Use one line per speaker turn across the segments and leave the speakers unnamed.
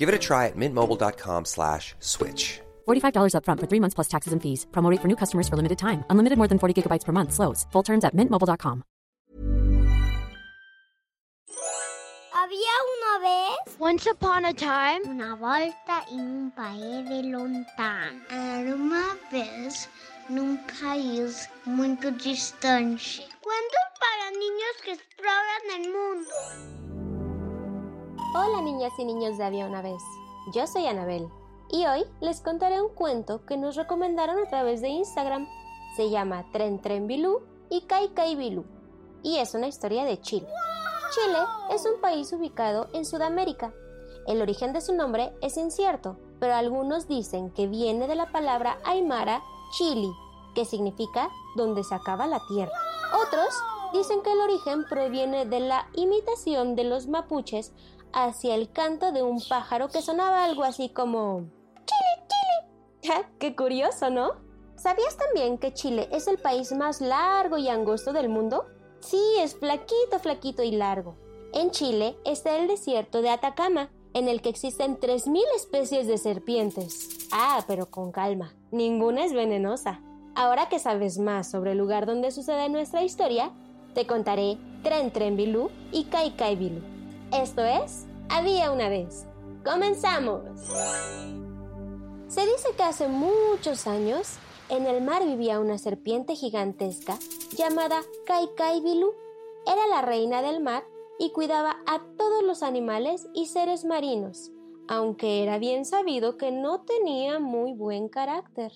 Give it a try at mintmobile.com slash switch.
$45 upfront for three months plus taxes and fees. Promo rate for new customers for limited time. Unlimited more than 40 gigabytes per month. Slows. Full terms at mintmobile.com.
Había una vez
Once upon a time,
una volta en un país de lontano. Era uma vez num país muito distante. Cuentos para niños que exploran el mundo.
Hola niñas y niños de Había una vez. Yo soy Anabel y hoy les contaré un cuento que nos recomendaron a través de Instagram. Se llama Tren Tren Bilú y Kai Kai Bilú y es una historia de Chile. Chile es un país ubicado en Sudamérica. El origen de su nombre es incierto, pero algunos dicen que viene de la palabra aymara chili, que significa donde se acaba la tierra. Otros dicen que el origen proviene de la imitación de los mapuches hacia el canto de un pájaro que sonaba algo así como Chile, Chile. ¡Qué curioso, ¿no? ¿Sabías también que Chile es el país más largo y angosto del mundo? Sí, es flaquito, flaquito y largo. En Chile está el desierto de Atacama, en el que existen 3.000 especies de serpientes. Ah, pero con calma, ninguna es venenosa. Ahora que sabes más sobre el lugar donde sucede nuestra historia, te contaré Tren Tren Bilú y Kai Kai Bilú. Esto es Había una vez. ¡Comenzamos! Se dice que hace muchos años en el mar vivía una serpiente gigantesca llamada Kai Kai Bilú. Era la reina del mar y cuidaba a todos los animales y seres marinos, aunque era bien sabido que no tenía muy buen carácter.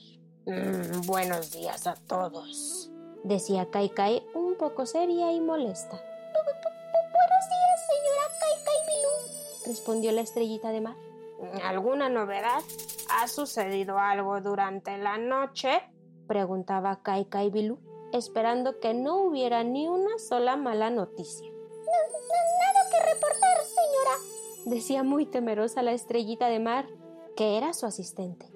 Mm, buenos días a todos.
Decía Kai Kai un poco seria y molesta. Respondió la estrellita de mar.
¿Alguna novedad? ¿Ha sucedido algo durante la noche?
Preguntaba Kai Kai Bilú, esperando que no hubiera ni una sola mala noticia.
Nada que reportar, señora.
Decía muy temerosa la estrellita de mar, que era su asistente.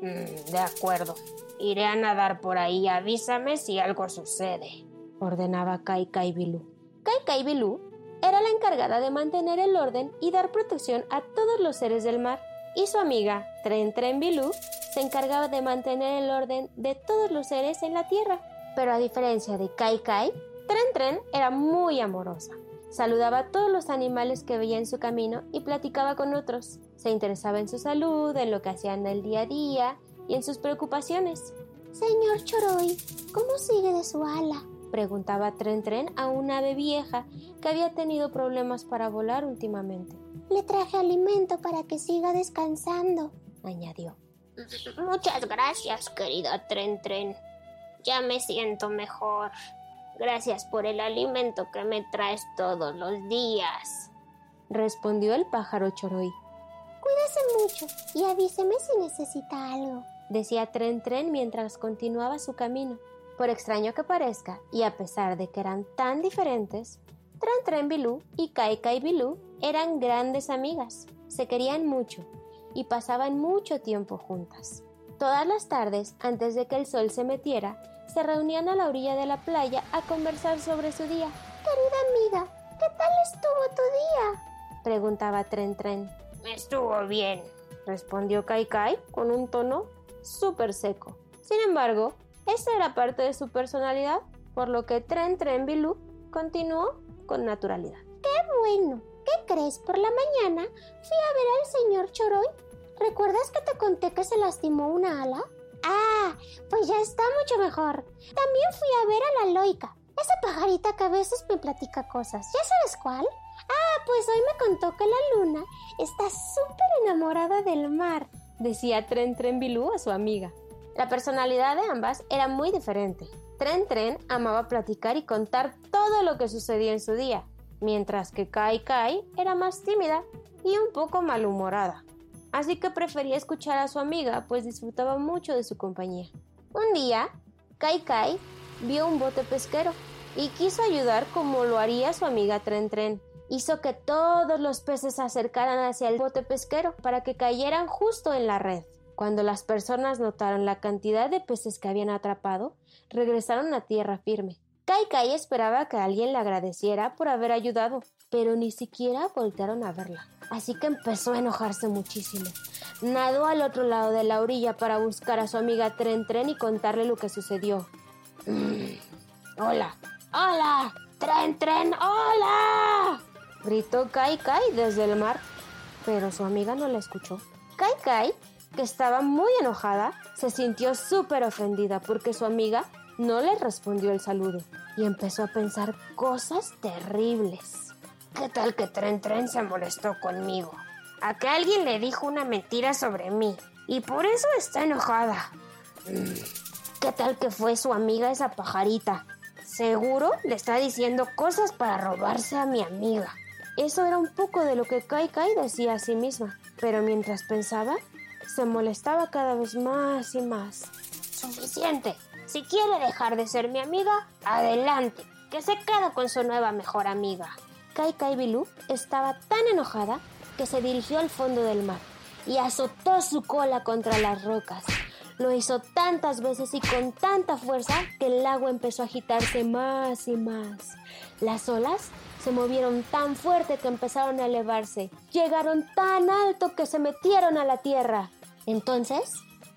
Mm, de acuerdo. Iré a nadar por ahí. Avísame si algo sucede.
Ordenaba Kai Kai Bilú. Kai Kai Bilú era la encargada de mantener el orden y dar protección a todos los seres del mar, y su amiga Tren Tren Bilú se encargaba de mantener el orden de todos los seres en la tierra. Pero a diferencia de Kai Kai, Tren Tren era muy amorosa. Saludaba a todos los animales que veía en su camino y platicaba con otros. Se interesaba en su salud, en lo que hacían el día a día y en sus preocupaciones.
Señor Choroy, ¿cómo sigue de su ala?
Preguntaba Tren Tren a un ave vieja que había tenido problemas para volar últimamente.
Le traje alimento para que siga descansando,
añadió.
Muchas gracias, querida Tren Tren. Ya me siento mejor. Gracias por el alimento que me traes todos los días.
Respondió el pájaro Choroy.
Cuídese mucho y avíseme si necesita algo,
decía Tren Tren mientras continuaba su camino. Por extraño que parezca, y a pesar de que eran tan diferentes, Tren Tren Bilú y Kai Kai Bilú eran grandes amigas, se querían mucho y pasaban mucho tiempo juntas. Todas las tardes, antes de que el sol se metiera, se reunían a la orilla de la playa a conversar sobre su día.
Querida amiga, ¿qué tal estuvo tu día?
preguntaba Tren Tren.
Estuvo bien,
respondió Kai Kai con un tono súper seco. Sin embargo, esa era parte de su personalidad, por lo que Tren Tren Bilú continuó con naturalidad.
¡Qué bueno! ¿Qué crees? Por la mañana fui a ver al señor Choroy. ¿Recuerdas que te conté que se lastimó una ala? Ah, pues ya está mucho mejor. También fui a ver a la loica, esa pajarita que a veces me platica cosas. ¿Ya sabes cuál? Ah, pues hoy me contó que la luna está súper enamorada del mar,
decía Tren Tren Bilú a su amiga. La personalidad de ambas era muy diferente. Tren Tren amaba platicar y contar todo lo que sucedía en su día, mientras que Kai Kai era más tímida y un poco malhumorada. así que prefería escuchar a su amiga, pues disfrutaba mucho de su compañía. Un día, Kai Kai vio un bote pesquero y quiso ayudar como lo haría su amiga Tren Tren. Hizo que todos los peces se acercaran hacia el bote pesquero para que cayeran justo en la red. Cuando las personas notaron la cantidad de peces que habían atrapado, regresaron a tierra firme. Kai Kai esperaba que alguien le agradeciera por haber ayudado, pero ni siquiera voltearon a verla. Así que empezó a enojarse muchísimo. Nadó al otro lado de la orilla para buscar a su amiga Tren Tren y contarle lo que sucedió. Mm, hola, hola, Tren Tren, hola. Gritó Kai Kai desde el mar, pero su amiga no la escuchó. Kai Kai, que estaba muy enojada, se sintió súper ofendida porque su amiga no le respondió el saludo y empezó a pensar cosas terribles. ¿Qué tal que Tren Tren se molestó conmigo? A que alguien le dijo una mentira sobre mí y por eso está enojada. ¿Qué tal que fue su amiga esa pajarita? Seguro le está diciendo cosas para robarse a mi amiga. Eso era un poco de lo que Kai Kai decía a sí misma, pero mientras pensaba, se molestaba cada vez más y más. Suficiente. Si quiere dejar de ser mi amiga, adelante, que se quede con su nueva mejor amiga. Kai Kai Bilú estaba tan enojada que se dirigió al fondo del mar y azotó su cola contra las rocas. Lo hizo tantas veces y con tanta fuerza que el agua empezó a agitarse más y más. Las olas se movieron tan fuerte que empezaron a elevarse. Llegaron tan alto que se metieron a la tierra. Entonces,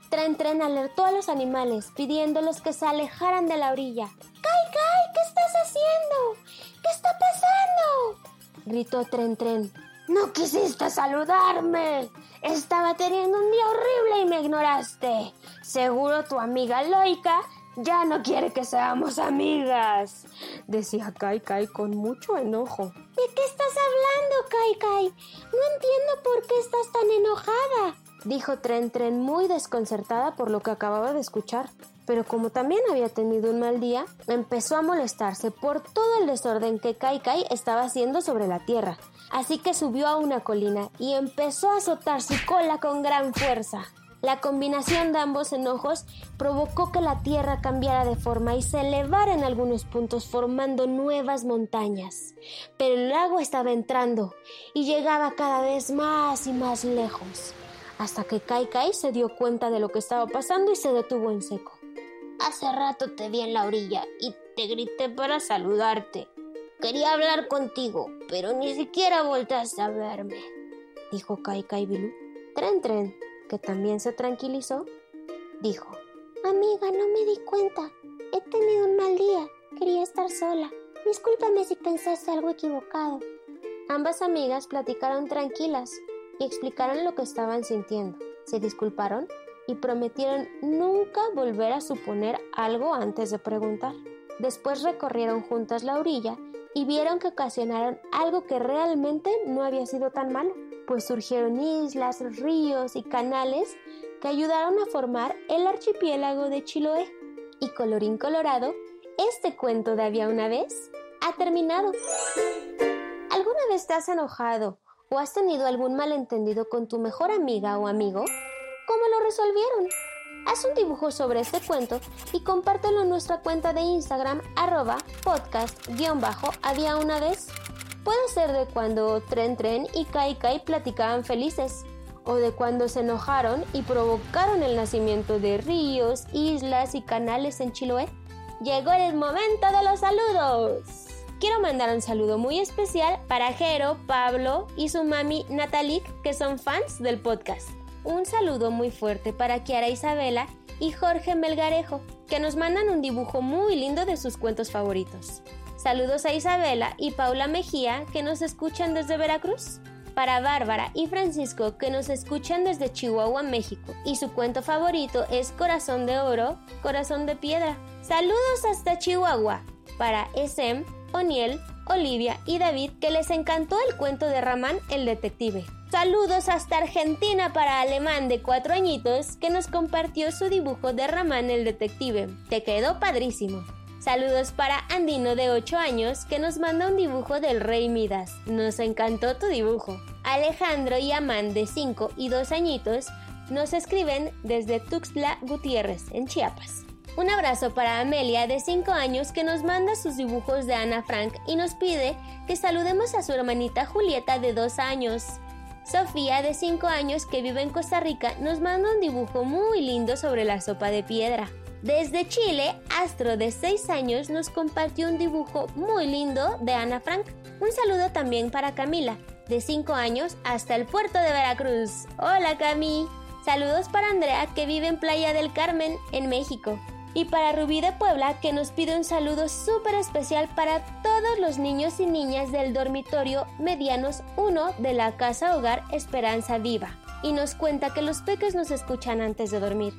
Tren Tren alertó a los animales pidiéndolos que se alejaran de la orilla. ¡Kai, Kai! ¿Qué estás haciendo? ¿Qué está pasando? gritó Tren Tren. No quisiste saludarme. Estaba teniendo un día horrible y me ignoraste. Seguro tu amiga Loika ya no quiere que seamos amigas, decía Kai Kai con mucho enojo. ¿De qué estás hablando, Kai Kai? No entiendo por qué estás tan enojada dijo Tren Tren muy desconcertada por lo que acababa de escuchar. Pero como también había tenido un mal día, empezó a molestarse por todo el desorden que Kai Kai estaba haciendo sobre la tierra. Así que subió a una colina y empezó a azotar su cola con gran fuerza. La combinación de ambos enojos provocó que la tierra cambiara de forma y se elevara en algunos puntos formando nuevas montañas. Pero el lago estaba entrando y llegaba cada vez más y más lejos hasta que Kai Kai se dio cuenta de lo que estaba pasando y se detuvo en seco.
Hace rato te vi en la orilla y te grité para saludarte. Quería hablar contigo, pero ni siquiera voltaste a verme,
dijo Kai Kai Bilú. Tren Tren, que también se tranquilizó, dijo:
Amiga, no me di cuenta. He tenido un mal día. Quería estar sola. Discúlpame si pensaste algo equivocado.
Ambas amigas platicaron tranquilas, y explicaron lo que estaban sintiendo. Se disculparon y prometieron nunca volver a suponer algo antes de preguntar. Después recorrieron juntas la orilla y vieron que ocasionaron algo que realmente no había sido tan malo, pues surgieron islas, ríos y canales que ayudaron a formar el archipiélago de Chiloé. Y colorín colorado, este cuento de había una vez ha terminado. ¿Alguna vez te has enojado o has tenido algún malentendido con tu mejor amiga o amigo, ¿cómo lo resolvieron? Haz un dibujo sobre este cuento y compártelo en nuestra cuenta de Instagram arroba podcast-había una vez. Puede ser de cuando Tren Tren y Kai Kai platicaban felices, o de cuando se enojaron y provocaron el nacimiento de ríos, islas y canales en Chiloé. Llegó el momento de los saludos. Quiero mandar un saludo muy especial para Jero, Pablo y su mami Natalik, que son fans del podcast. Un saludo muy fuerte para Kiara Isabela y Jorge Melgarejo, que nos mandan un dibujo muy lindo de sus cuentos favoritos. Saludos a Isabela y Paula Mejía, que nos escuchan desde Veracruz. Para Bárbara y Francisco, que nos escuchan desde Chihuahua, México. Y su cuento favorito es Corazón de Oro, Corazón de Piedra. Saludos hasta Chihuahua. Para SM, Oniel, Olivia y David que les encantó el cuento de Ramán el detective. Saludos hasta Argentina para Alemán de cuatro añitos que nos compartió su dibujo de Ramán el detective. Te quedó padrísimo. Saludos para Andino de 8 años que nos manda un dibujo del Rey Midas. Nos encantó tu dibujo. Alejandro y Amán de 5 y 2 añitos nos escriben desde Tuxtla Gutiérrez, en Chiapas. Un abrazo para Amelia de 5 años que nos manda sus dibujos de Ana Frank y nos pide que saludemos a su hermanita Julieta de 2 años. Sofía de 5 años que vive en Costa Rica nos manda un dibujo muy lindo sobre la sopa de piedra. Desde Chile, Astro de 6 años nos compartió un dibujo muy lindo de Ana Frank. Un saludo también para Camila, de 5 años hasta el puerto de Veracruz. Hola Cami. Saludos para Andrea que vive en Playa del Carmen, en México. Y para Rubí de Puebla que nos pide un saludo súper especial para todos los niños y niñas del dormitorio Medianos 1 de la Casa Hogar Esperanza Viva. Y nos cuenta que los peques nos escuchan antes de dormir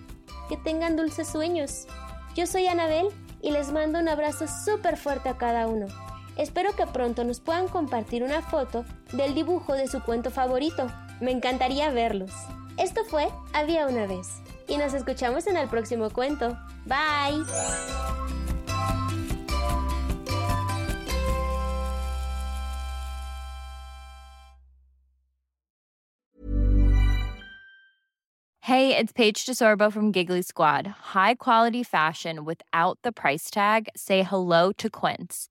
que tengan dulces sueños. Yo soy Anabel y les mando un abrazo súper fuerte a cada uno. Espero que pronto nos puedan compartir una foto del dibujo de su cuento favorito. Me encantaría verlos. Esto fue Había una vez y nos escuchamos en el próximo cuento. Bye.
Hey, it's Paige DeSorbo from Giggly Squad. High quality fashion without the price tag. Say hello to Quince.